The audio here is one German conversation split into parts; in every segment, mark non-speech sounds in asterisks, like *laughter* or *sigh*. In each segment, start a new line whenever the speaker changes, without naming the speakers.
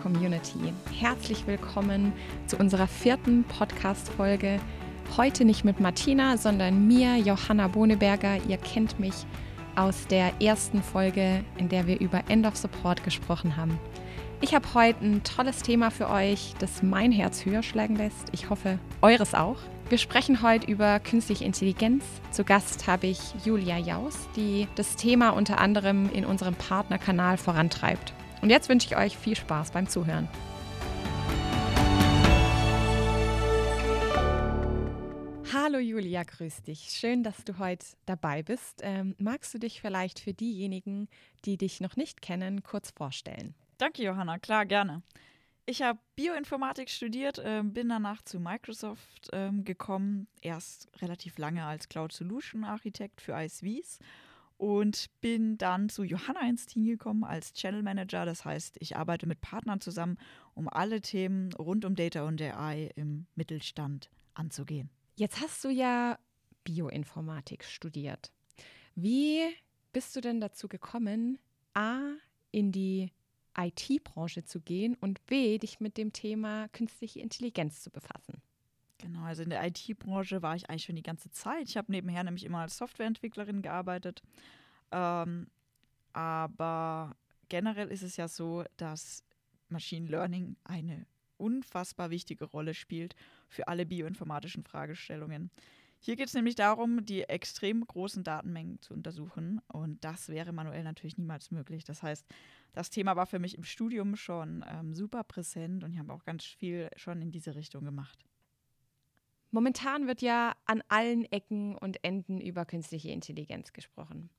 Community. Herzlich willkommen zu unserer vierten Podcast-Folge. Heute nicht mit Martina, sondern mir, Johanna Boneberger. Ihr kennt mich aus der ersten Folge, in der wir über End of Support gesprochen haben. Ich habe heute ein tolles Thema für euch, das mein Herz höher schlagen lässt. Ich hoffe, eures auch. Wir sprechen heute über künstliche Intelligenz. Zu Gast habe ich Julia Jaus, die das Thema unter anderem in unserem Partnerkanal vorantreibt. Und jetzt wünsche ich euch viel Spaß beim Zuhören. Hallo Julia, grüß dich. Schön, dass du heute dabei bist. Ähm, magst du dich vielleicht für diejenigen, die dich noch nicht kennen, kurz vorstellen?
Danke, Johanna. Klar, gerne. Ich habe Bioinformatik studiert, äh, bin danach zu Microsoft äh, gekommen, erst relativ lange als Cloud Solution Architekt für ISVs und bin dann zu Johanna ins Team gekommen als Channel Manager. Das heißt, ich arbeite mit Partnern zusammen, um alle Themen rund um Data und AI im Mittelstand anzugehen.
Jetzt hast du ja Bioinformatik studiert. Wie bist du denn dazu gekommen, A, in die IT-Branche zu gehen und B, dich mit dem Thema künstliche Intelligenz zu befassen?
Genau, also in der IT-Branche war ich eigentlich schon die ganze Zeit. Ich habe nebenher nämlich immer als Softwareentwicklerin gearbeitet. Ähm, aber generell ist es ja so, dass Machine Learning eine unfassbar wichtige Rolle spielt für alle bioinformatischen Fragestellungen. Hier geht es nämlich darum, die extrem großen Datenmengen zu untersuchen. Und das wäre manuell natürlich niemals möglich. Das heißt, das Thema war für mich im Studium schon ähm, super präsent und ich habe auch ganz viel schon in diese Richtung gemacht.
Momentan wird ja an allen Ecken und Enden über künstliche Intelligenz gesprochen.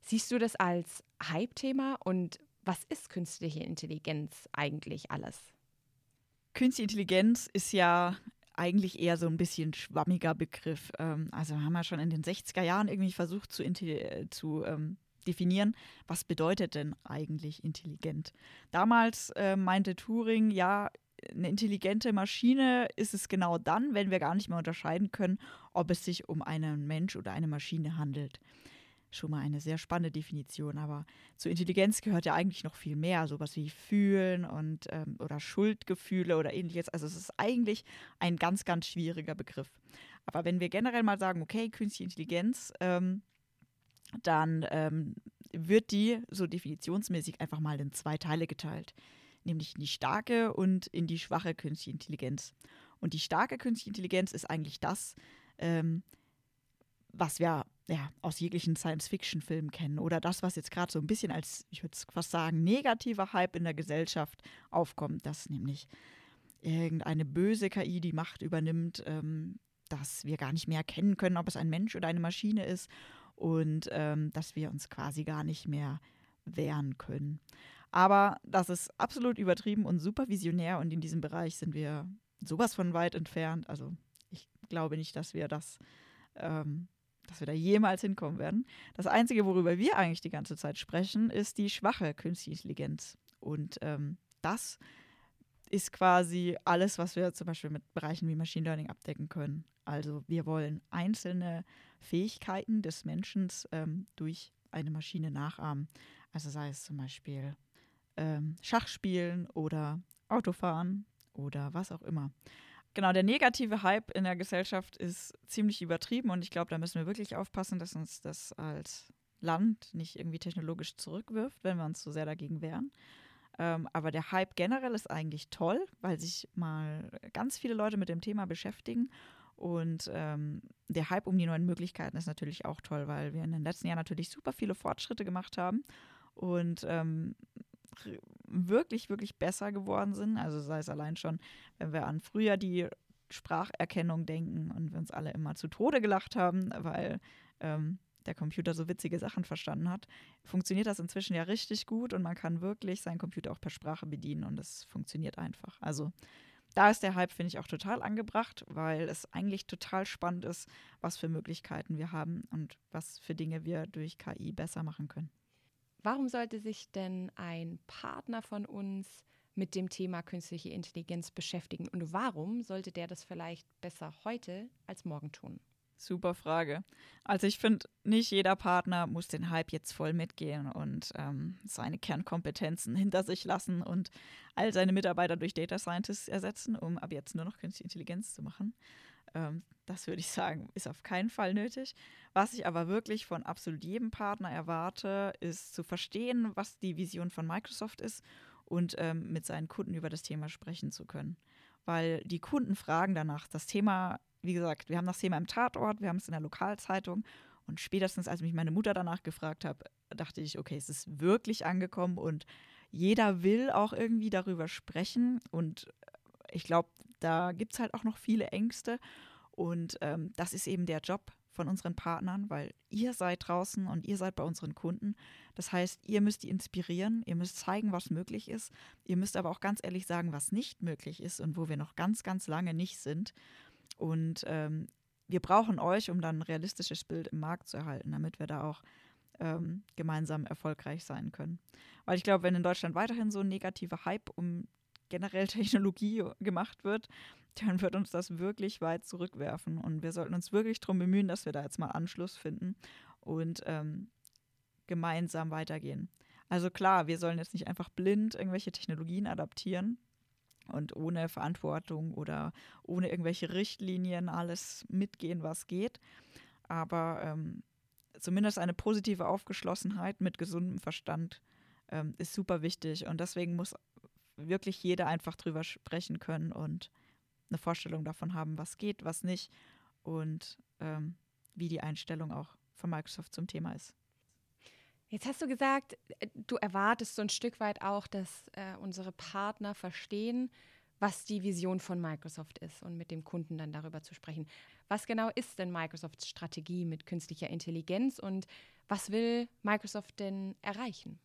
Siehst du das als Hype-Thema und was ist künstliche Intelligenz eigentlich alles?
Künstliche Intelligenz ist ja eigentlich eher so ein bisschen schwammiger Begriff. Ähm, also haben wir schon in den 60er Jahren irgendwie versucht zu, äh, zu ähm, definieren, was bedeutet denn eigentlich intelligent. Damals äh, meinte Turing, ja, eine intelligente Maschine ist es genau dann, wenn wir gar nicht mehr unterscheiden können, ob es sich um einen Mensch oder eine Maschine handelt. Schon mal eine sehr spannende Definition, aber zur Intelligenz gehört ja eigentlich noch viel mehr, sowas wie Fühlen und ähm, oder Schuldgefühle oder ähnliches. Also es ist eigentlich ein ganz, ganz schwieriger Begriff. Aber wenn wir generell mal sagen, okay, künstliche Intelligenz, ähm, dann ähm, wird die so definitionsmäßig einfach mal in zwei Teile geteilt nämlich in die starke und in die schwache künstliche Intelligenz. Und die starke künstliche Intelligenz ist eigentlich das, ähm, was wir ja, aus jeglichen Science-Fiction-Filmen kennen oder das, was jetzt gerade so ein bisschen als, ich würde fast sagen, negativer Hype in der Gesellschaft aufkommt, dass nämlich irgendeine böse KI die Macht übernimmt, ähm, dass wir gar nicht mehr erkennen können, ob es ein Mensch oder eine Maschine ist und ähm, dass wir uns quasi gar nicht mehr wehren können. Aber das ist absolut übertrieben und super visionär und in diesem Bereich sind wir sowas von weit entfernt. Also ich glaube nicht, dass wir das, ähm, dass wir da jemals hinkommen werden. Das Einzige, worüber wir eigentlich die ganze Zeit sprechen, ist die schwache künstliche Intelligenz. Und ähm, das ist quasi alles, was wir zum Beispiel mit Bereichen wie Machine Learning abdecken können. Also wir wollen einzelne Fähigkeiten des Menschen ähm, durch eine Maschine nachahmen. Also sei es zum Beispiel ähm, Schachspielen oder Autofahren oder was auch immer. Genau, der negative Hype in der Gesellschaft ist ziemlich übertrieben und ich glaube, da müssen wir wirklich aufpassen, dass uns das als Land nicht irgendwie technologisch zurückwirft, wenn wir uns so sehr dagegen wehren. Ähm, aber der Hype generell ist eigentlich toll, weil sich mal ganz viele Leute mit dem Thema beschäftigen. Und ähm, der Hype um die neuen Möglichkeiten ist natürlich auch toll, weil wir in den letzten Jahren natürlich super viele Fortschritte gemacht haben. Und ähm, wirklich, wirklich besser geworden sind. Also sei es allein schon, wenn wir an früher die Spracherkennung denken und wir uns alle immer zu Tode gelacht haben, weil ähm, der Computer so witzige Sachen verstanden hat, funktioniert das inzwischen ja richtig gut und man kann wirklich seinen Computer auch per Sprache bedienen und es funktioniert einfach. Also da ist der Hype, finde ich, auch total angebracht, weil es eigentlich total spannend ist, was für Möglichkeiten wir haben und was für Dinge wir durch KI besser machen können.
Warum sollte sich denn ein Partner von uns mit dem Thema künstliche Intelligenz beschäftigen und warum sollte der das vielleicht besser heute als morgen tun?
Super Frage. Also ich finde, nicht jeder Partner muss den Hype jetzt voll mitgehen und ähm, seine Kernkompetenzen hinter sich lassen und all seine Mitarbeiter durch Data Scientists ersetzen, um ab jetzt nur noch künstliche Intelligenz zu machen. Ähm, das würde ich sagen, ist auf keinen Fall nötig. Was ich aber wirklich von absolut jedem Partner erwarte, ist zu verstehen, was die Vision von Microsoft ist und ähm, mit seinen Kunden über das Thema sprechen zu können. Weil die Kunden fragen danach. Das Thema wie gesagt, wir haben das Thema im Tatort, wir haben es in der Lokalzeitung. Und spätestens, als mich meine Mutter danach gefragt hat, dachte ich, okay, es ist wirklich angekommen und jeder will auch irgendwie darüber sprechen. Und ich glaube, da gibt es halt auch noch viele Ängste. Und ähm, das ist eben der Job von unseren Partnern, weil ihr seid draußen und ihr seid bei unseren Kunden. Das heißt, ihr müsst die inspirieren, ihr müsst zeigen, was möglich ist. Ihr müsst aber auch ganz ehrlich sagen, was nicht möglich ist und wo wir noch ganz, ganz lange nicht sind. Und ähm, wir brauchen euch, um dann ein realistisches Bild im Markt zu erhalten, damit wir da auch ähm, gemeinsam erfolgreich sein können. Weil ich glaube, wenn in Deutschland weiterhin so ein negativer Hype um generell *laughs* Technologie gemacht wird, dann wird uns das wirklich weit zurückwerfen. Und wir sollten uns wirklich darum bemühen, dass wir da jetzt mal Anschluss finden und ähm, gemeinsam weitergehen. Also klar, wir sollen jetzt nicht einfach blind irgendwelche Technologien adaptieren, und ohne Verantwortung oder ohne irgendwelche Richtlinien alles mitgehen, was geht. Aber ähm, zumindest eine positive Aufgeschlossenheit mit gesundem Verstand ähm, ist super wichtig. Und deswegen muss wirklich jeder einfach drüber sprechen können und eine Vorstellung davon haben, was geht, was nicht und ähm, wie die Einstellung auch von Microsoft zum Thema ist.
Jetzt hast du gesagt, du erwartest so ein Stück weit auch, dass äh, unsere Partner verstehen, was die Vision von Microsoft ist und mit dem Kunden dann darüber zu sprechen. Was genau ist denn Microsofts Strategie mit künstlicher Intelligenz und was will Microsoft denn erreichen?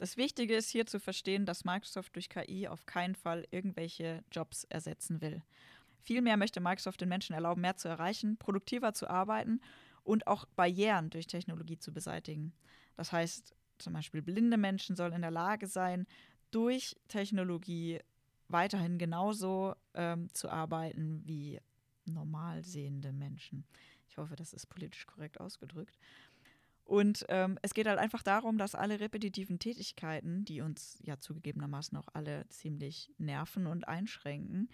Das Wichtige ist hier zu verstehen, dass Microsoft durch KI auf keinen Fall irgendwelche Jobs ersetzen will. Vielmehr möchte Microsoft den Menschen erlauben, mehr zu erreichen, produktiver zu arbeiten und auch Barrieren durch Technologie zu beseitigen. Das heißt, zum Beispiel blinde Menschen sollen in der Lage sein, durch Technologie weiterhin genauso ähm, zu arbeiten wie normal sehende Menschen. Ich hoffe, das ist politisch korrekt ausgedrückt. Und ähm, es geht halt einfach darum, dass alle repetitiven Tätigkeiten, die uns ja zugegebenermaßen auch alle ziemlich nerven und einschränken,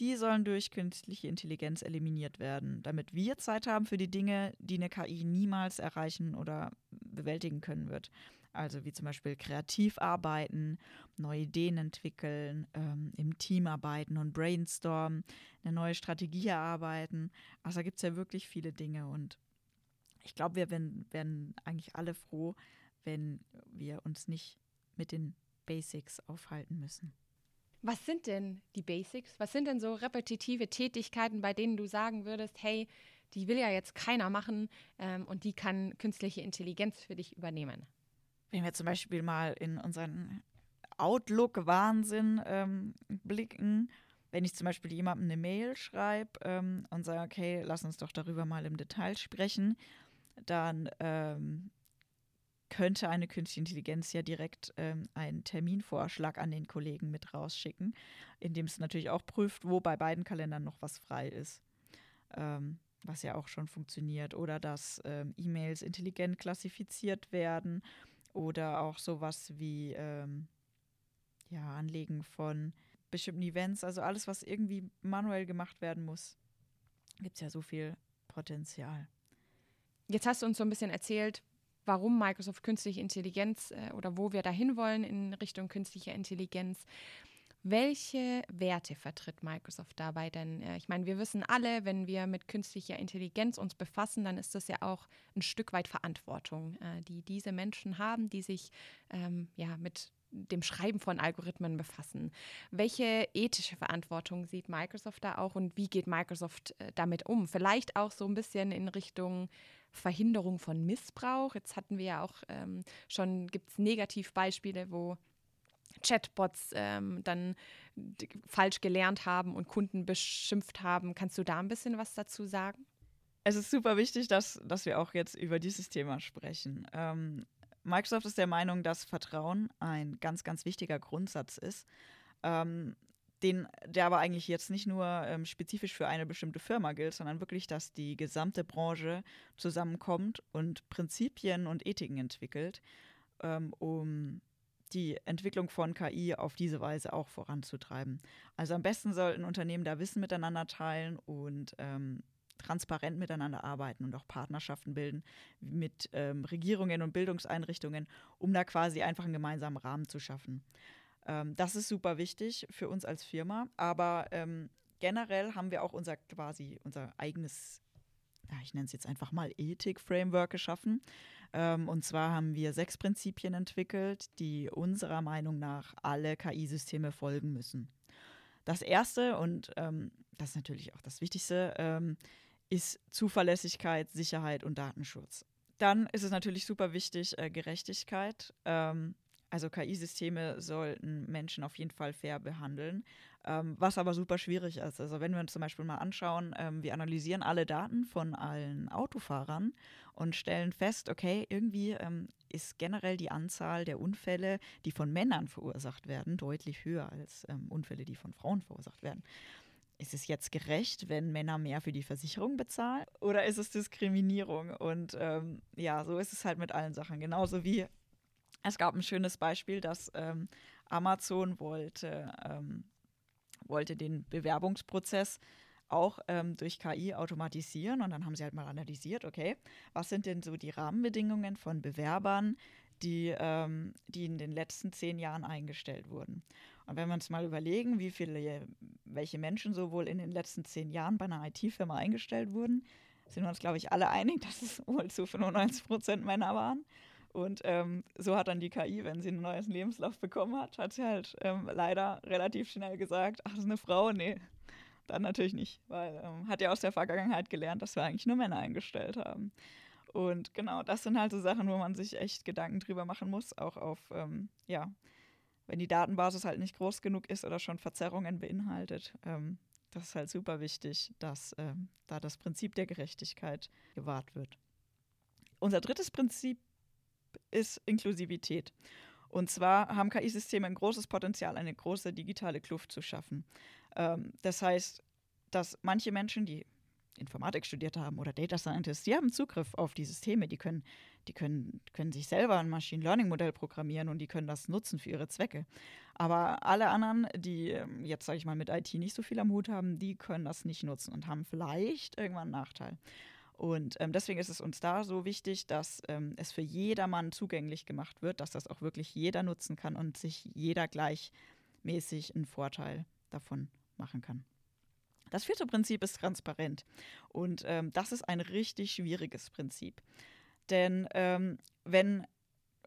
die sollen durch künstliche Intelligenz eliminiert werden, damit wir Zeit haben für die Dinge, die eine KI niemals erreichen oder bewältigen können wird. Also wie zum Beispiel kreativ arbeiten, neue Ideen entwickeln, ähm, im Team arbeiten und brainstormen, eine neue Strategie erarbeiten. Also da gibt es ja wirklich viele Dinge und ich glaube, wir werden, werden eigentlich alle froh, wenn wir uns nicht mit den Basics aufhalten müssen.
Was sind denn die Basics? Was sind denn so repetitive Tätigkeiten, bei denen du sagen würdest, hey, die will ja jetzt keiner machen ähm, und die kann künstliche Intelligenz für dich übernehmen?
Wenn wir zum Beispiel mal in unseren Outlook-Wahnsinn ähm, blicken, wenn ich zum Beispiel jemandem eine Mail schreibe ähm, und sage, okay, lass uns doch darüber mal im Detail sprechen, dann ähm, könnte eine künstliche Intelligenz ja direkt ähm, einen Terminvorschlag an den Kollegen mit rausschicken, indem es natürlich auch prüft, wo bei beiden Kalendern noch was frei ist. Ähm, was ja auch schon funktioniert. Oder dass ähm, E-Mails intelligent klassifiziert werden oder auch sowas wie ähm, ja, Anlegen von bestimmten Events, also alles, was irgendwie manuell gemacht werden muss, gibt es ja so viel Potenzial.
Jetzt hast du uns so ein bisschen erzählt, warum Microsoft künstliche Intelligenz äh, oder wo wir dahin wollen in Richtung künstlicher Intelligenz. Welche Werte vertritt Microsoft dabei? Denn äh, ich meine, wir wissen alle, wenn wir mit künstlicher Intelligenz uns befassen, dann ist das ja auch ein Stück weit Verantwortung, äh, die diese Menschen haben, die sich ähm, ja mit dem Schreiben von Algorithmen befassen. Welche ethische Verantwortung sieht Microsoft da auch und wie geht Microsoft äh, damit um? Vielleicht auch so ein bisschen in Richtung Verhinderung von Missbrauch. Jetzt hatten wir ja auch ähm, schon, gibt es Negativbeispiele, wo Chatbots ähm, dann falsch gelernt haben und Kunden beschimpft haben. Kannst du da ein bisschen was dazu sagen?
Es ist super wichtig, dass, dass wir auch jetzt über dieses Thema sprechen. Ähm, Microsoft ist der Meinung, dass Vertrauen ein ganz, ganz wichtiger Grundsatz ist. Ähm, den, der aber eigentlich jetzt nicht nur ähm, spezifisch für eine bestimmte Firma gilt, sondern wirklich, dass die gesamte Branche zusammenkommt und Prinzipien und Ethiken entwickelt, ähm, um die Entwicklung von KI auf diese Weise auch voranzutreiben. Also am besten sollten Unternehmen da Wissen miteinander teilen und ähm, transparent miteinander arbeiten und auch Partnerschaften bilden mit ähm, Regierungen und Bildungseinrichtungen, um da quasi einfach einen gemeinsamen Rahmen zu schaffen. Ähm, das ist super wichtig für uns als Firma, aber ähm, generell haben wir auch unser quasi unser eigenes, ja, ich nenne es jetzt einfach mal Ethik-Framework geschaffen. Ähm, und zwar haben wir sechs Prinzipien entwickelt, die unserer Meinung nach alle KI-Systeme folgen müssen. Das erste, und ähm, das ist natürlich auch das Wichtigste, ähm, ist Zuverlässigkeit, Sicherheit und Datenschutz. Dann ist es natürlich super wichtig, äh, Gerechtigkeit. Ähm, also KI-Systeme sollten Menschen auf jeden Fall fair behandeln, ähm, was aber super schwierig ist. Also wenn wir uns zum Beispiel mal anschauen, ähm, wir analysieren alle Daten von allen Autofahrern und stellen fest, okay, irgendwie ähm, ist generell die Anzahl der Unfälle, die von Männern verursacht werden, deutlich höher als ähm, Unfälle, die von Frauen verursacht werden. Ist es jetzt gerecht, wenn Männer mehr für die Versicherung bezahlen? Oder ist es Diskriminierung? Und ähm, ja, so ist es halt mit allen Sachen. Genauso wie es gab ein schönes Beispiel, dass ähm, Amazon wollte, ähm, wollte den Bewerbungsprozess auch ähm, durch KI automatisieren und dann haben sie halt mal analysiert, okay, was sind denn so die Rahmenbedingungen von Bewerbern, die, ähm, die in den letzten zehn Jahren eingestellt wurden. Und wenn wir uns mal überlegen, wie viele, welche Menschen sowohl in den letzten zehn Jahren bei einer IT-Firma eingestellt wurden, sind wir uns, glaube ich, alle einig, *laughs* dass es wohl zu 95 Prozent Männer waren. Und ähm, so hat dann die KI, wenn sie einen neuen Lebenslauf bekommen hat, hat sie halt ähm, leider relativ schnell gesagt, ach, das ist eine Frau, nee, dann natürlich nicht, weil ähm, hat ja aus der Vergangenheit gelernt, dass wir eigentlich nur Männer eingestellt haben. Und genau, das sind halt so Sachen, wo man sich echt Gedanken drüber machen muss, auch auf, ähm, ja, wenn die Datenbasis halt nicht groß genug ist oder schon Verzerrungen beinhaltet. Ähm, das ist halt super wichtig, dass ähm, da das Prinzip der Gerechtigkeit gewahrt wird. Unser drittes Prinzip ist Inklusivität. Und zwar haben KI-Systeme ein großes Potenzial, eine große digitale Kluft zu schaffen. Ähm, das heißt, dass manche Menschen, die Informatik studiert haben oder Data Scientists, die haben Zugriff auf die Systeme, die können, die können, können sich selber ein Machine Learning Modell programmieren und die können das nutzen für ihre Zwecke. Aber alle anderen, die ähm, jetzt, sage ich mal, mit IT nicht so viel am Hut haben, die können das nicht nutzen und haben vielleicht irgendwann einen Nachteil. Und ähm, deswegen ist es uns da so wichtig, dass ähm, es für jedermann zugänglich gemacht wird, dass das auch wirklich jeder nutzen kann und sich jeder gleichmäßig einen Vorteil davon machen kann. Das vierte Prinzip ist transparent. Und ähm, das ist ein richtig schwieriges Prinzip. Denn ähm, wenn,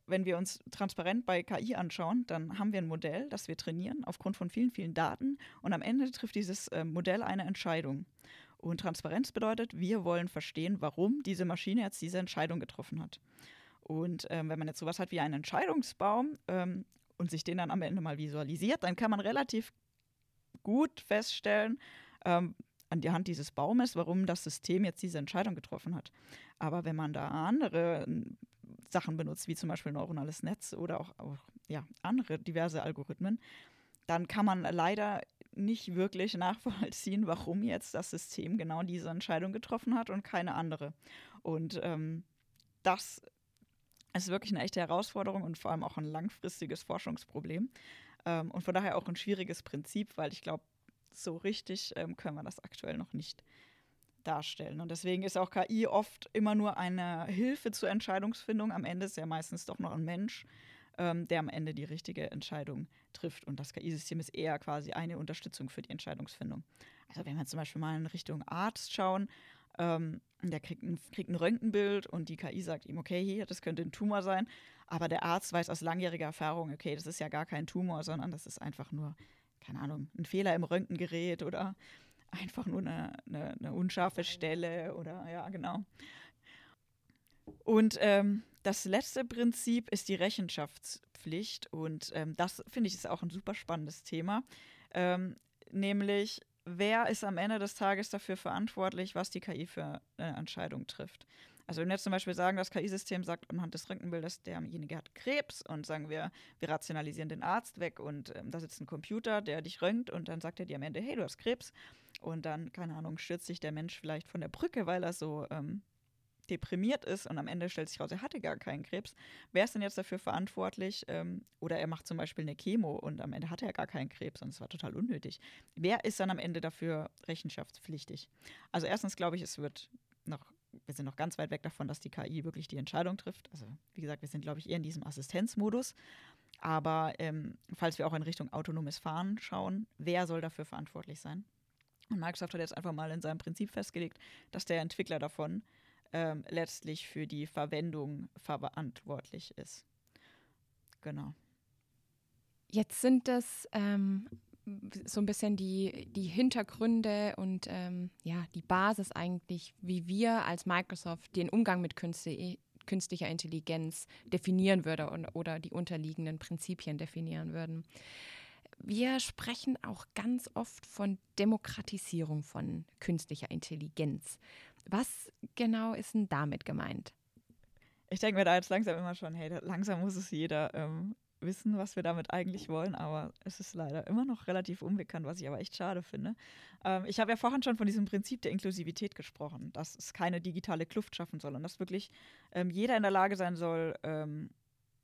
wenn wir uns transparent bei KI anschauen, dann haben wir ein Modell, das wir trainieren aufgrund von vielen, vielen Daten. Und am Ende trifft dieses äh, Modell eine Entscheidung. Und Transparenz bedeutet, wir wollen verstehen, warum diese Maschine jetzt diese Entscheidung getroffen hat. Und ähm, wenn man jetzt sowas hat wie einen Entscheidungsbaum ähm, und sich den dann am Ende mal visualisiert, dann kann man relativ gut feststellen, ähm, an der Hand dieses Baumes, warum das System jetzt diese Entscheidung getroffen hat. Aber wenn man da andere ähm, Sachen benutzt, wie zum Beispiel neuronales Netz oder auch, auch ja, andere diverse Algorithmen, dann kann man leider nicht wirklich nachvollziehen, warum jetzt das System genau diese Entscheidung getroffen hat und keine andere. Und ähm, das ist wirklich eine echte Herausforderung und vor allem auch ein langfristiges Forschungsproblem. Ähm, und von daher auch ein schwieriges Prinzip, weil ich glaube, so richtig ähm, können wir das aktuell noch nicht darstellen. Und deswegen ist auch KI oft immer nur eine Hilfe zur Entscheidungsfindung. Am Ende ist ja meistens doch noch ein Mensch, ähm, der am Ende die richtige Entscheidung trifft. Und das KI-System ist eher quasi eine Unterstützung für die Entscheidungsfindung. Also wenn wir zum Beispiel mal in Richtung Arzt schauen, ähm, der kriegt ein, kriegt ein Röntgenbild und die KI sagt ihm, okay, hier, das könnte ein Tumor sein. Aber der Arzt weiß aus langjähriger Erfahrung, okay, das ist ja gar kein Tumor, sondern das ist einfach nur, keine Ahnung, ein Fehler im Röntgengerät oder einfach nur eine, eine, eine unscharfe Stelle oder ja, genau. Und ähm, das letzte Prinzip ist die Rechenschaftspflicht. Und ähm, das finde ich ist auch ein super spannendes Thema. Ähm, nämlich, wer ist am Ende des Tages dafür verantwortlich, was die KI für eine Entscheidung trifft? Also wenn wir jetzt zum Beispiel sagen, das KI-System sagt anhand des Röntgenbildes, derjenige hat Krebs und sagen wir, wir rationalisieren den Arzt weg und ähm, da sitzt ein Computer, der dich röntgt und dann sagt er dir am Ende, hey, du hast Krebs. Und dann, keine Ahnung, stürzt sich der Mensch vielleicht von der Brücke, weil er so ähm, deprimiert ist und am Ende stellt sich raus, er hatte gar keinen Krebs. Wer ist denn jetzt dafür verantwortlich? Ähm, oder er macht zum Beispiel eine Chemo und am Ende hatte er gar keinen Krebs und es war total unnötig. Wer ist dann am Ende dafür rechenschaftspflichtig? Also erstens glaube ich, es wird noch, wir sind noch ganz weit weg davon, dass die KI wirklich die Entscheidung trifft. Also wie gesagt, wir sind, glaube ich, eher in diesem Assistenzmodus. Aber ähm, falls wir auch in Richtung autonomes Fahren schauen, wer soll dafür verantwortlich sein? Und Microsoft hat jetzt einfach mal in seinem Prinzip festgelegt, dass der Entwickler davon ähm, letztlich für die Verwendung verantwortlich ist. Genau.
Jetzt sind das ähm, so ein bisschen die, die Hintergründe und ähm, ja, die Basis eigentlich, wie wir als Microsoft den Umgang mit Künste, künstlicher Intelligenz definieren würde und, oder die unterliegenden Prinzipien definieren würden. Wir sprechen auch ganz oft von Demokratisierung von künstlicher Intelligenz. Was genau ist denn damit gemeint?
Ich denke mir da jetzt langsam immer schon, hey, langsam muss es jeder ähm, wissen, was wir damit eigentlich wollen, aber es ist leider immer noch relativ unbekannt, was ich aber echt schade finde. Ähm, ich habe ja vorhin schon von diesem Prinzip der Inklusivität gesprochen, dass es keine digitale Kluft schaffen soll und dass wirklich ähm, jeder in der Lage sein soll, ähm,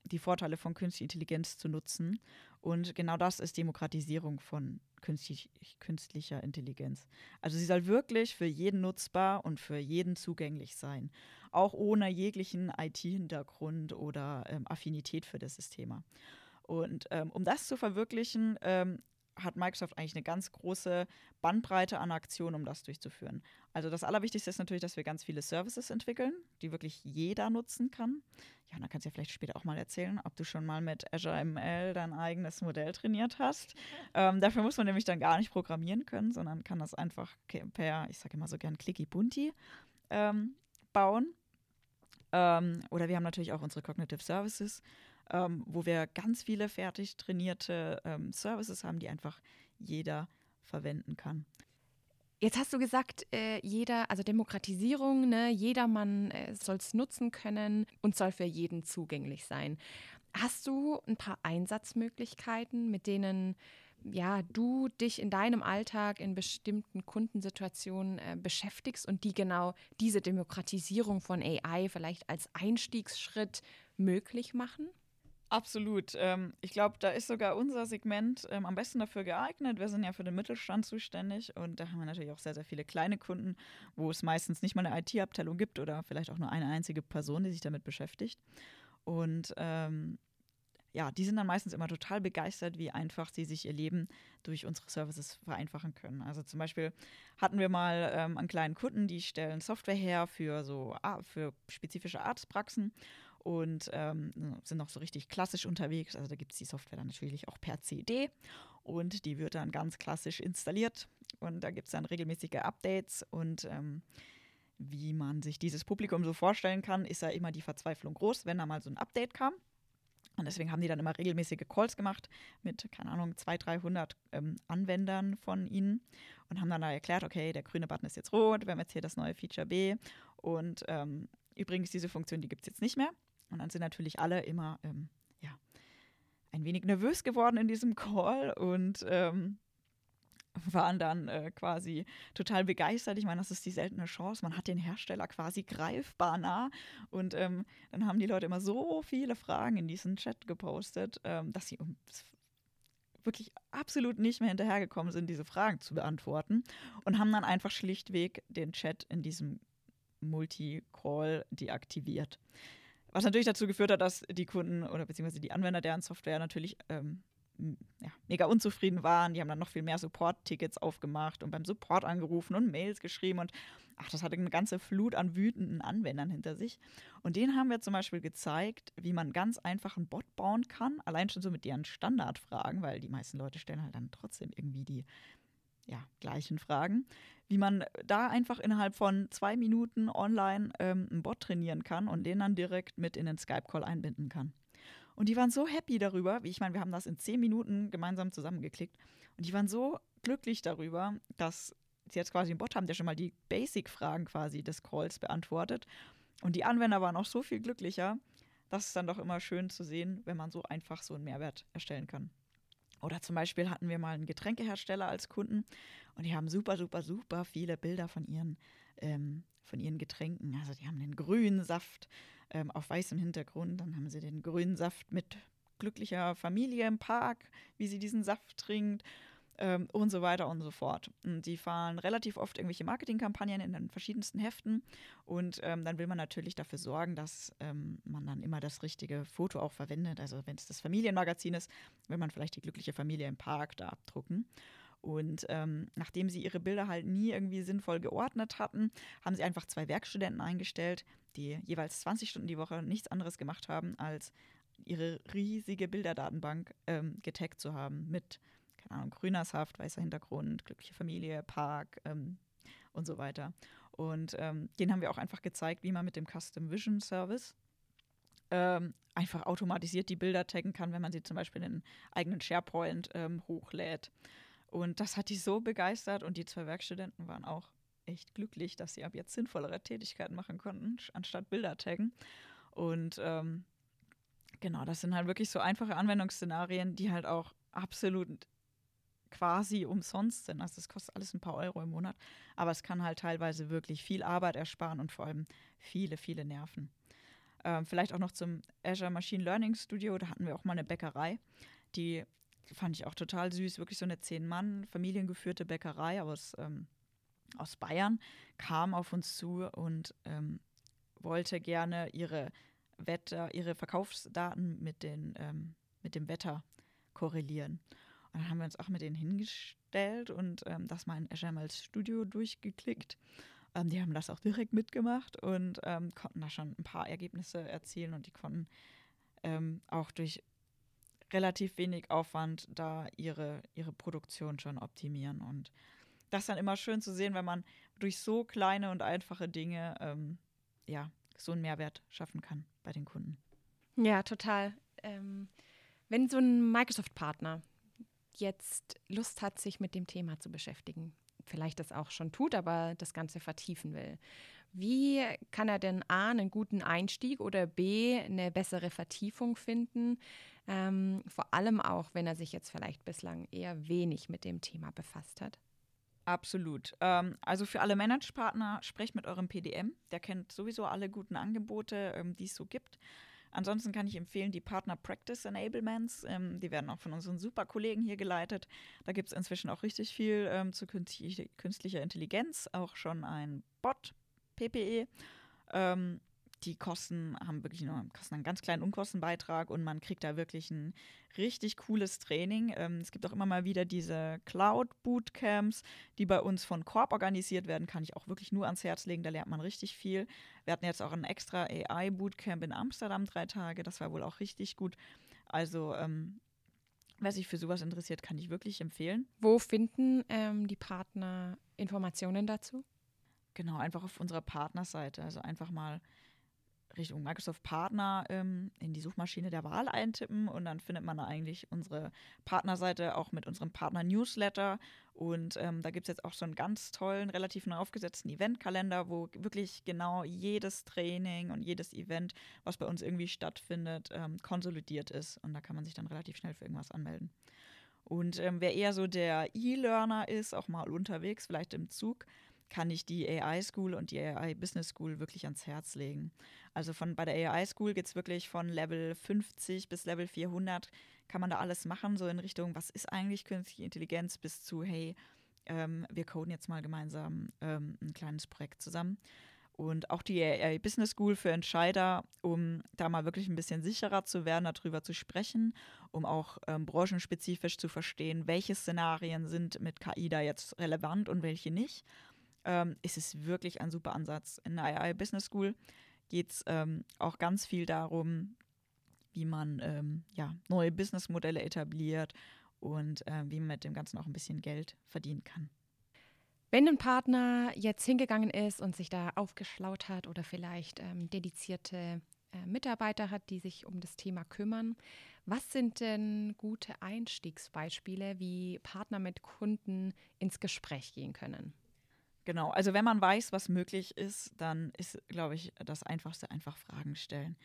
die Vorteile von künstlicher Intelligenz zu nutzen. Und genau das ist Demokratisierung von künstlich, künstlicher Intelligenz. Also sie soll wirklich für jeden nutzbar und für jeden zugänglich sein, auch ohne jeglichen IT-Hintergrund oder ähm, Affinität für das Thema. Und ähm, um das zu verwirklichen, ähm, hat Microsoft eigentlich eine ganz große Bandbreite an Aktionen, um das durchzuführen. Also das Allerwichtigste ist natürlich, dass wir ganz viele Services entwickeln, die wirklich jeder nutzen kann. Ja, dann kannst du ja vielleicht später auch mal erzählen, ob du schon mal mit Azure ML dein eigenes Modell trainiert hast. *laughs* Ähm, dafür muss man nämlich dann gar nicht programmieren können, sondern kann das einfach per, ich sage immer so gern, Clicky Bunti ähm, bauen. Ähm, oder wir haben natürlich auch unsere Cognitive Services ähm, wo wir ganz viele fertig trainierte ähm, Services haben, die einfach jeder verwenden kann.
Jetzt hast du gesagt, äh, jeder, also Demokratisierung, ne, jedermann äh, soll es nutzen können und soll für jeden zugänglich sein. Hast du ein paar Einsatzmöglichkeiten, mit denen ja, du dich in deinem Alltag in bestimmten Kundensituationen äh, beschäftigst und die genau diese Demokratisierung von AI vielleicht als Einstiegsschritt möglich machen?
Absolut. Ähm, ich glaube, da ist sogar unser Segment ähm, am besten dafür geeignet. Wir sind ja für den Mittelstand zuständig und da haben wir natürlich auch sehr, sehr viele kleine Kunden, wo es meistens nicht mal eine IT-Abteilung gibt oder vielleicht auch nur eine einzige Person, die sich damit beschäftigt. Und ähm, ja, die sind dann meistens immer total begeistert, wie einfach sie sich ihr Leben durch unsere Services vereinfachen können. Also zum Beispiel hatten wir mal ähm, einen kleinen Kunden, die stellen Software her für so für spezifische Arztpraxen und ähm, sind noch so richtig klassisch unterwegs. Also da gibt es die Software dann natürlich auch per CD und die wird dann ganz klassisch installiert und da gibt es dann regelmäßige Updates und ähm, wie man sich dieses Publikum so vorstellen kann, ist ja immer die Verzweiflung groß, wenn da mal so ein Update kam. Und deswegen haben die dann immer regelmäßige Calls gemacht mit, keine Ahnung, 200, 300 ähm, Anwendern von ihnen und haben dann da erklärt, okay, der grüne Button ist jetzt rot, wir haben jetzt hier das neue Feature B und ähm, übrigens diese Funktion, die gibt es jetzt nicht mehr. Und dann sind natürlich alle immer ähm, ja, ein wenig nervös geworden in diesem Call und ähm, waren dann äh, quasi total begeistert. Ich meine, das ist die seltene Chance. Man hat den Hersteller quasi greifbar nah. Und ähm, dann haben die Leute immer so viele Fragen in diesen Chat gepostet, ähm, dass sie wirklich absolut nicht mehr hinterhergekommen sind, diese Fragen zu beantworten. Und haben dann einfach schlichtweg den Chat in diesem Multi-Call deaktiviert. Was natürlich dazu geführt hat, dass die Kunden oder beziehungsweise die Anwender deren Software natürlich ähm, ja, mega unzufrieden waren. Die haben dann noch viel mehr Support-Tickets aufgemacht und beim Support angerufen und Mails geschrieben und ach, das hatte eine ganze Flut an wütenden Anwendern hinter sich. Und denen haben wir zum Beispiel gezeigt, wie man ganz einfach einen Bot bauen kann, allein schon so mit deren Standardfragen, weil die meisten Leute stellen halt dann trotzdem irgendwie die ja, gleichen Fragen, wie man da einfach innerhalb von zwei Minuten online ähm, einen Bot trainieren kann und den dann direkt mit in den Skype-Call einbinden kann. Und die waren so happy darüber, wie ich meine, wir haben das in zehn Minuten gemeinsam zusammengeklickt. Und die waren so glücklich darüber, dass sie jetzt quasi einen Bot haben, der schon mal die Basic-Fragen quasi des Calls beantwortet. und die Anwender waren auch so viel glücklicher. Das ist dann doch immer schön zu sehen, wenn man so einfach so einen Mehrwert erstellen kann. Oder zum Beispiel hatten wir mal einen Getränkehersteller als Kunden und die haben super, super, super viele Bilder von ihren, ähm, von ihren Getränken. Also die haben den grünen Saft ähm, auf weißem Hintergrund, dann haben sie den grünen Saft mit glücklicher Familie im Park, wie sie diesen Saft trinkt ähm, und so weiter und so fort. Und die fahren relativ oft irgendwelche Marketingkampagnen in den verschiedensten Heften und ähm, dann will man natürlich dafür sorgen, dass ähm, man dann immer das richtige Foto auch verwendet. Also wenn es das Familienmagazin ist, will man vielleicht die glückliche Familie im Park da abdrucken. Und ähm, nachdem sie ihre Bilder halt nie irgendwie sinnvoll geordnet hatten, haben sie einfach zwei Werkstudenten eingestellt, die jeweils 20 Stunden die Woche nichts anderes gemacht haben, als ihre riesige Bilderdatenbank ähm, getaggt zu haben mit Ahnung, grüner Saft, weißer Hintergrund, glückliche Familie, Park ähm, und so weiter. Und ähm, den haben wir auch einfach gezeigt, wie man mit dem Custom Vision Service ähm, einfach automatisiert die Bilder taggen kann, wenn man sie zum Beispiel in einen eigenen SharePoint ähm, hochlädt. Und das hat die so begeistert und die zwei Werkstudenten waren auch echt glücklich, dass sie ab jetzt sinnvollere Tätigkeiten machen konnten, anstatt Bilder taggen. Und ähm, genau, das sind halt wirklich so einfache Anwendungsszenarien, die halt auch absolut quasi umsonst sind. Also es kostet alles ein paar Euro im Monat, aber es kann halt teilweise wirklich viel Arbeit ersparen und vor allem viele, viele Nerven. Ähm, vielleicht auch noch zum Azure Machine Learning Studio, da hatten wir auch mal eine Bäckerei, die fand ich auch total süß, wirklich so eine zehn-Mann, familiengeführte Bäckerei aus, ähm, aus Bayern, kam auf uns zu und ähm, wollte gerne ihre Wetter, ihre Verkaufsdaten mit, den, ähm, mit dem Wetter korrelieren. Und dann haben wir uns auch mit denen hingestellt und ähm, das mal in mal Studio durchgeklickt. Ähm, die haben das auch direkt mitgemacht und ähm, konnten da schon ein paar Ergebnisse erzielen und die konnten ähm, auch durch relativ wenig Aufwand da ihre, ihre Produktion schon optimieren. Und das ist dann immer schön zu sehen, wenn man durch so kleine und einfache Dinge ähm, ja, so einen Mehrwert schaffen kann bei den Kunden.
Ja, total. Ähm, wenn so ein Microsoft-Partner jetzt Lust hat, sich mit dem Thema zu beschäftigen, vielleicht das auch schon tut, aber das Ganze vertiefen will. Wie kann er denn A, einen guten Einstieg oder B, eine bessere Vertiefung finden? Ähm, vor allem auch, wenn er sich jetzt vielleicht bislang eher wenig mit dem Thema befasst hat.
Absolut. Ähm, also für alle Managepartner, sprecht mit eurem PDM. Der kennt sowieso alle guten Angebote, ähm, die es so gibt. Ansonsten kann ich empfehlen die Partner Practice Enablements. Ähm, die werden auch von unseren super Kollegen hier geleitet. Da gibt es inzwischen auch richtig viel ähm, zu künstlicher Intelligenz, auch schon ein Bot, PPE. Ähm, die Kosten haben wirklich nur kosten einen ganz kleinen Unkostenbeitrag und man kriegt da wirklich ein richtig cooles Training. Ähm, es gibt auch immer mal wieder diese Cloud-Bootcamps, die bei uns von Corp organisiert werden, kann ich auch wirklich nur ans Herz legen. Da lernt man richtig viel. Wir hatten jetzt auch ein extra AI-Bootcamp in Amsterdam drei Tage. Das war wohl auch richtig gut. Also ähm, Wer sich für sowas interessiert, kann ich wirklich empfehlen.
Wo finden ähm, die Partner Informationen dazu?
Genau, einfach auf unserer Partnerseite. Also einfach mal Richtung Microsoft Partner ähm, in die Suchmaschine der Wahl eintippen und dann findet man da eigentlich unsere Partnerseite auch mit unserem Partner-Newsletter. Und ähm, da gibt es jetzt auch so einen ganz tollen, relativ neu aufgesetzten Eventkalender, wo wirklich genau jedes Training und jedes Event, was bei uns irgendwie stattfindet, ähm, konsolidiert ist. Und da kann man sich dann relativ schnell für irgendwas anmelden. Und ähm, wer eher so der E-Learner ist, auch mal unterwegs, vielleicht im Zug, kann ich die AI School und die AI Business School wirklich ans Herz legen. Also von bei der AI School geht es wirklich von Level 50 bis Level 400 kann man da alles machen, so in Richtung, was ist eigentlich künstliche Intelligenz, bis zu, hey, ähm, wir coden jetzt mal gemeinsam ähm, ein kleines Projekt zusammen. Und auch die AI Business School für Entscheider, um da mal wirklich ein bisschen sicherer zu werden, darüber zu sprechen, um auch ähm, branchenspezifisch zu verstehen, welche Szenarien sind mit KI da jetzt relevant und welche nicht ähm, ist es wirklich ein super Ansatz. In der AI Business School geht es ähm, auch ganz viel darum, wie man ähm, ja, neue Businessmodelle etabliert und äh, wie man mit dem Ganzen auch ein bisschen Geld verdienen kann.
Wenn ein Partner jetzt hingegangen ist und sich da aufgeschlaut hat oder vielleicht ähm, dedizierte äh, Mitarbeiter hat, die sich um das Thema kümmern, was sind denn gute Einstiegsbeispiele, wie Partner mit Kunden ins Gespräch gehen können?
Genau, also wenn man weiß, was möglich ist, dann ist, glaube ich, das Einfachste einfach Fragen stellen.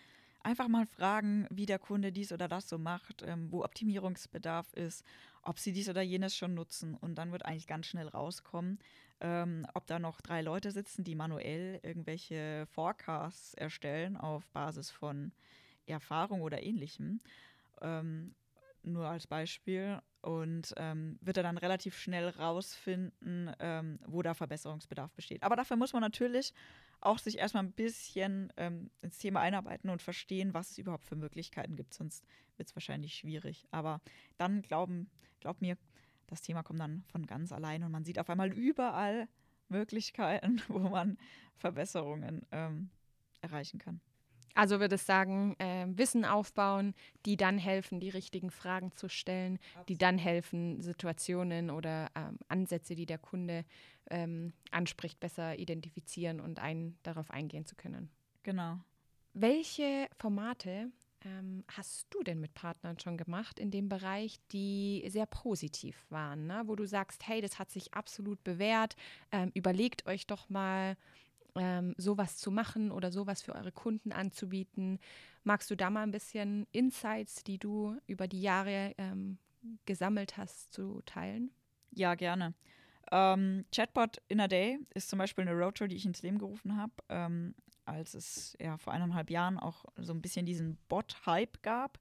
Einfach mal fragen, wie der Kunde dies oder das so macht, ähm, wo Optimierungsbedarf ist, ob sie dies oder jenes schon nutzen. Und dann wird eigentlich ganz schnell rauskommen, ähm, ob da noch drei Leute sitzen, die manuell irgendwelche Forecasts erstellen auf Basis von Erfahrung oder ähnlichem. Ähm, nur als Beispiel. Und ähm, wird er dann relativ schnell rausfinden, ähm, wo da Verbesserungsbedarf besteht. Aber dafür muss man natürlich auch sich erstmal ein bisschen ähm, ins Thema einarbeiten und verstehen, was es überhaupt für Möglichkeiten gibt. Sonst wird es wahrscheinlich schwierig. Aber dann glauben, glaub mir, das Thema kommt dann von ganz allein und man sieht auf einmal überall Möglichkeiten, *laughs* wo man Verbesserungen ähm, erreichen kann.
Also würde ich sagen, äh, Wissen aufbauen, die dann helfen, die richtigen Fragen zu stellen, Absolut. die dann helfen, Situationen oder ähm, Ansätze, die der Kunde ähm, anspricht, besser identifizieren und ein, darauf eingehen zu können.
Genau.
Welche Formate ähm, hast du denn mit Partnern schon gemacht in dem Bereich, die sehr positiv waren, ne? wo du sagst, hey, das hat sich absolut bewährt, ähm, überlegt euch doch mal, ähm, sowas zu machen oder sowas für eure Kunden anzubieten. Magst du da mal ein bisschen Insights, die du über die Jahre ähm, gesammelt hast, zu teilen?
Ja, gerne. Ähm, Chatbot in a Day ist zum Beispiel eine Roadshow, die ich ins Leben gerufen habe, ähm, als es ja vor eineinhalb Jahren auch so ein bisschen diesen Bot-Hype gab.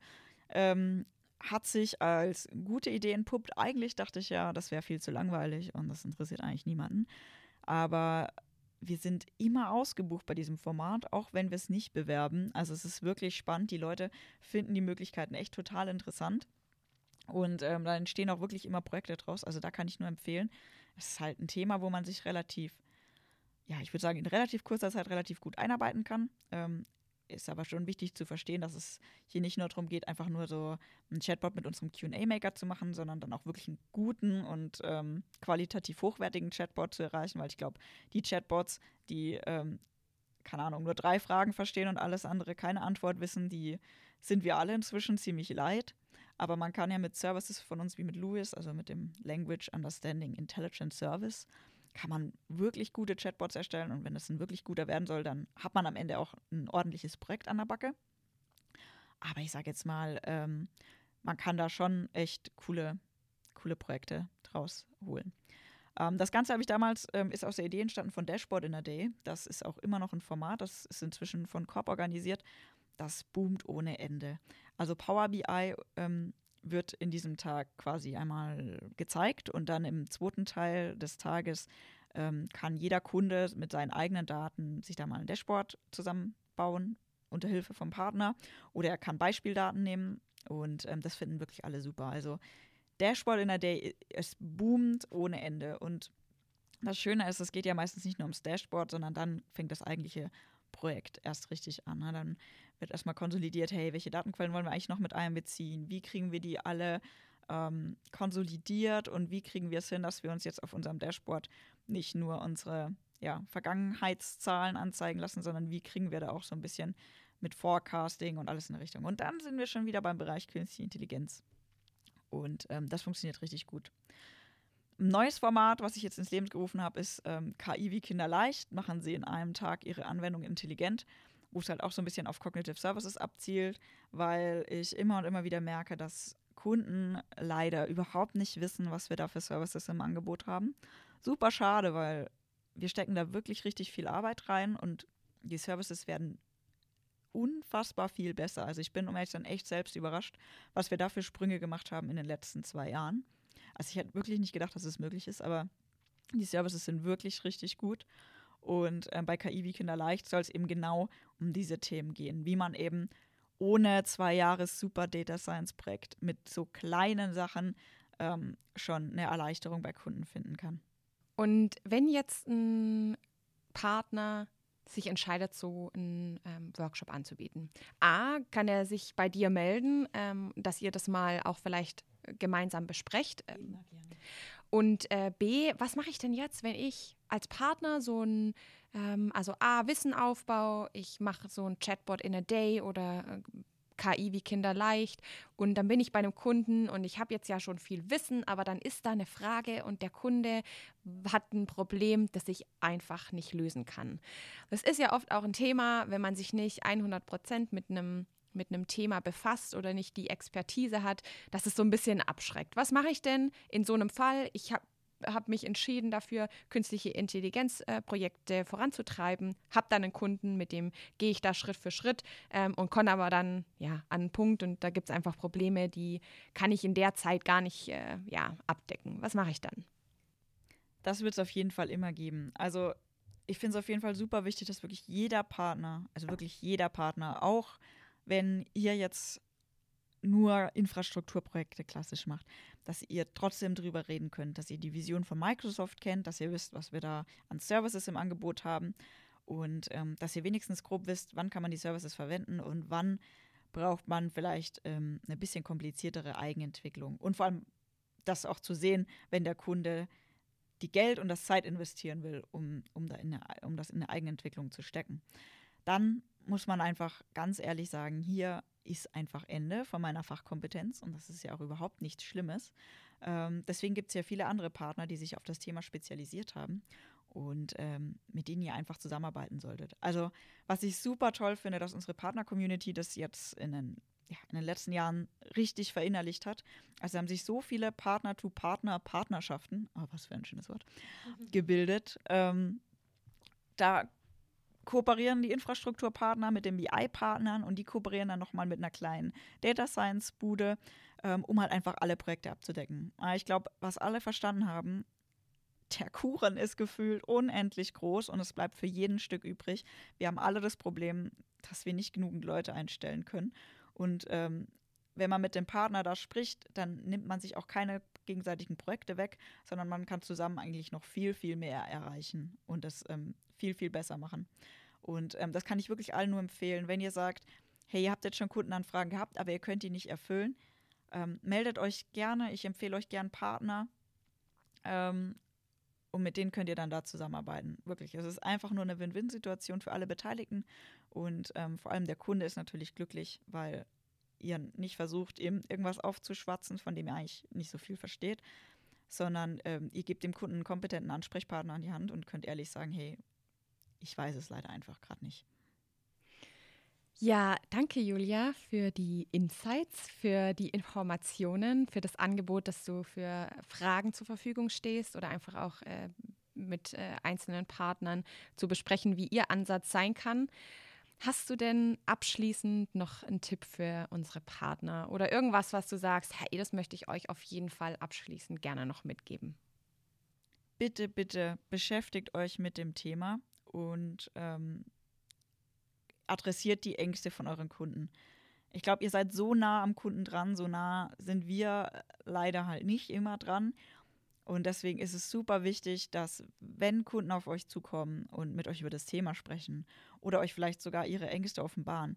Ähm, hat sich als gute Idee entpuppt. Eigentlich dachte ich ja, das wäre viel zu langweilig und das interessiert eigentlich niemanden. Aber wir sind immer ausgebucht bei diesem Format, auch wenn wir es nicht bewerben. Also es ist wirklich spannend. Die Leute finden die Möglichkeiten echt total interessant. Und ähm, da entstehen auch wirklich immer Projekte draus. Also da kann ich nur empfehlen. Es ist halt ein Thema, wo man sich relativ, ja, ich würde sagen, in relativ kurzer Zeit relativ gut einarbeiten kann. Ähm, ist aber schon wichtig zu verstehen, dass es hier nicht nur darum geht, einfach nur so einen Chatbot mit unserem QA-Maker zu machen, sondern dann auch wirklich einen guten und ähm, qualitativ hochwertigen Chatbot zu erreichen, weil ich glaube, die Chatbots, die, ähm, keine Ahnung, nur drei Fragen verstehen und alles andere keine Antwort wissen, die sind wir alle inzwischen ziemlich leid. Aber man kann ja mit Services von uns wie mit Louis, also mit dem Language Understanding Intelligent Service, kann man wirklich gute Chatbots erstellen und wenn es ein wirklich guter werden soll, dann hat man am Ende auch ein ordentliches Projekt an der Backe. Aber ich sage jetzt mal, ähm, man kann da schon echt coole, coole Projekte draus holen. Ähm, das Ganze habe ich damals, ähm, ist aus der Idee entstanden von Dashboard in a Day. Das ist auch immer noch ein Format, das ist inzwischen von Corp organisiert. Das boomt ohne Ende. Also Power BI ähm, wird in diesem Tag quasi einmal gezeigt und dann im zweiten Teil des Tages ähm, kann jeder Kunde mit seinen eigenen Daten sich da mal ein Dashboard zusammenbauen unter Hilfe vom Partner oder er kann Beispieldaten nehmen und ähm, das finden wirklich alle super. Also Dashboard in der Day, es boomt ohne Ende und das Schöne ist, es geht ja meistens nicht nur ums Dashboard, sondern dann fängt das eigentliche Projekt erst richtig an. Ne? Dann wird erstmal konsolidiert, hey, welche Datenquellen wollen wir eigentlich noch mit einbeziehen? Wie kriegen wir die alle ähm, konsolidiert und wie kriegen wir es hin, dass wir uns jetzt auf unserem Dashboard nicht nur unsere ja, Vergangenheitszahlen anzeigen lassen, sondern wie kriegen wir da auch so ein bisschen mit Forecasting und alles in Richtung. Und dann sind wir schon wieder beim Bereich Künstliche Intelligenz. Und ähm, das funktioniert richtig gut. Ein neues Format, was ich jetzt ins Leben gerufen habe, ist ähm, KI wie Kinder leicht. Machen sie in einem Tag ihre Anwendung intelligent wo es halt auch so ein bisschen auf Cognitive Services abzielt, weil ich immer und immer wieder merke, dass Kunden leider überhaupt nicht wissen, was wir da für Services im Angebot haben. Super schade, weil wir stecken da wirklich richtig viel Arbeit rein und die Services werden unfassbar viel besser. Also ich bin um ehrlich dann echt selbst überrascht, was wir da für Sprünge gemacht haben in den letzten zwei Jahren. Also ich hätte wirklich nicht gedacht, dass es möglich ist, aber die Services sind wirklich richtig gut. Und äh, bei KI wie Kinder leicht soll es eben genau um diese Themen gehen, wie man eben ohne zwei Jahres Super Data Science Projekt mit so kleinen Sachen ähm, schon eine Erleichterung bei Kunden finden kann.
Und wenn jetzt ein Partner sich entscheidet, so einen ähm, Workshop anzubieten. A, kann er sich bei dir melden, ähm, dass ihr das mal auch vielleicht gemeinsam besprecht. Und äh, B, was mache ich denn jetzt, wenn ich als Partner so ein, ähm, also A, Wissenaufbau, ich mache so ein Chatbot in a day oder äh, KI wie Kinder leicht und dann bin ich bei einem Kunden und ich habe jetzt ja schon viel Wissen, aber dann ist da eine Frage und der Kunde hat ein Problem, das ich einfach nicht lösen kann. Das ist ja oft auch ein Thema, wenn man sich nicht 100 Prozent mit einem mit einem Thema befasst oder nicht die Expertise hat, dass es so ein bisschen abschreckt. Was mache ich denn in so einem Fall? Ich habe habe mich entschieden dafür, künstliche Intelligenzprojekte äh, voranzutreiben, habe dann einen Kunden, mit dem gehe ich da Schritt für Schritt ähm, und komme aber dann ja an einen Punkt und da gibt es einfach Probleme, die kann ich in der Zeit gar nicht äh, ja, abdecken. Was mache ich dann?
Das wird es auf jeden Fall immer geben. Also ich finde es auf jeden Fall super wichtig, dass wirklich jeder Partner, also wirklich jeder Partner, auch wenn ihr jetzt nur Infrastrukturprojekte klassisch macht, dass ihr trotzdem drüber reden könnt, dass ihr die Vision von Microsoft kennt, dass ihr wisst, was wir da an Services im Angebot haben und ähm, dass ihr wenigstens grob wisst, wann kann man die Services verwenden und wann braucht man vielleicht ähm, eine bisschen kompliziertere Eigenentwicklung. Und vor allem das auch zu sehen, wenn der Kunde die Geld und das Zeit investieren will, um, um, da eine, um das in eine Eigenentwicklung zu stecken. Dann muss man einfach ganz ehrlich sagen, hier ist einfach Ende von meiner Fachkompetenz und das ist ja auch überhaupt nichts Schlimmes. Ähm, deswegen gibt es ja viele andere Partner, die sich auf das Thema spezialisiert haben und ähm, mit denen ihr einfach zusammenarbeiten solltet. Also, was ich super toll finde, dass unsere Partner-Community das jetzt in den, ja, in den letzten Jahren richtig verinnerlicht hat. Also haben sich so viele Partner-to-Partner-Partnerschaften, oh, was für ein schönes Wort, mhm. gebildet. Ähm, da kooperieren die Infrastrukturpartner mit den BI-Partnern und die kooperieren dann nochmal mit einer kleinen Data Science-Bude, ähm, um halt einfach alle Projekte abzudecken. Aber ich glaube, was alle verstanden haben, der Kuchen ist gefühlt unendlich groß und es bleibt für jeden Stück übrig. Wir haben alle das Problem, dass wir nicht genügend Leute einstellen können. Und ähm, wenn man mit dem Partner da spricht, dann nimmt man sich auch keine gegenseitigen Projekte weg, sondern man kann zusammen eigentlich noch viel, viel mehr erreichen und das ähm, viel, viel besser machen. Und ähm, das kann ich wirklich allen nur empfehlen. Wenn ihr sagt, hey, ihr habt jetzt schon Kundenanfragen gehabt, aber ihr könnt die nicht erfüllen, ähm, meldet euch gerne. Ich empfehle euch gerne Partner. Ähm, und mit denen könnt ihr dann da zusammenarbeiten. Wirklich. Es ist einfach nur eine Win-Win-Situation für alle Beteiligten. Und ähm, vor allem der Kunde ist natürlich glücklich, weil ihr nicht versucht, ihm irgendwas aufzuschwatzen, von dem ihr eigentlich nicht so viel versteht, sondern ähm, ihr gebt dem Kunden einen kompetenten Ansprechpartner an die Hand und könnt ehrlich sagen, hey, ich weiß es leider einfach gerade nicht.
Ja, danke Julia für die Insights, für die Informationen, für das Angebot, dass du für Fragen zur Verfügung stehst oder einfach auch äh, mit äh, einzelnen Partnern zu besprechen, wie ihr Ansatz sein kann. Hast du denn abschließend noch einen Tipp für unsere Partner oder irgendwas, was du sagst, hey, das möchte ich euch auf jeden Fall abschließend gerne noch mitgeben?
Bitte, bitte beschäftigt euch mit dem Thema und ähm, adressiert die Ängste von euren Kunden. Ich glaube, ihr seid so nah am Kunden dran, so nah sind wir leider halt nicht immer dran. Und deswegen ist es super wichtig, dass wenn Kunden auf euch zukommen und mit euch über das Thema sprechen oder euch vielleicht sogar ihre Ängste offenbaren,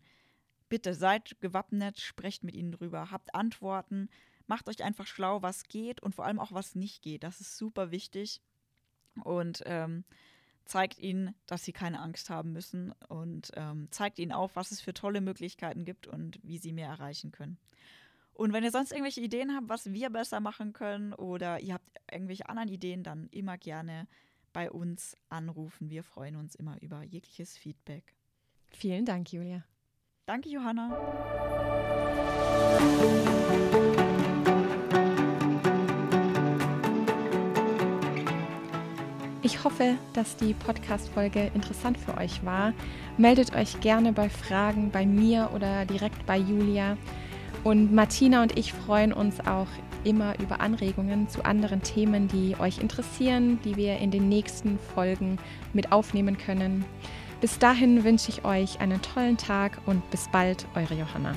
bitte seid gewappnet, sprecht mit ihnen drüber, habt Antworten, macht euch einfach schlau, was geht und vor allem auch was nicht geht. Das ist super wichtig und ähm, zeigt ihnen, dass sie keine Angst haben müssen und ähm, zeigt ihnen auf, was es für tolle Möglichkeiten gibt und wie sie mehr erreichen können. Und wenn ihr sonst irgendwelche Ideen habt, was wir besser machen können oder ihr habt irgendwelche anderen Ideen, dann immer gerne bei uns anrufen. Wir freuen uns immer über jegliches Feedback.
Vielen Dank, Julia.
Danke, Johanna.
Ich hoffe, dass die Podcast-Folge interessant für euch war. Meldet euch gerne bei Fragen bei mir oder direkt bei Julia. Und Martina und ich freuen uns auch immer über Anregungen zu anderen Themen, die euch interessieren, die wir in den nächsten Folgen mit aufnehmen können. Bis dahin wünsche ich euch einen tollen Tag und bis bald, eure Johanna.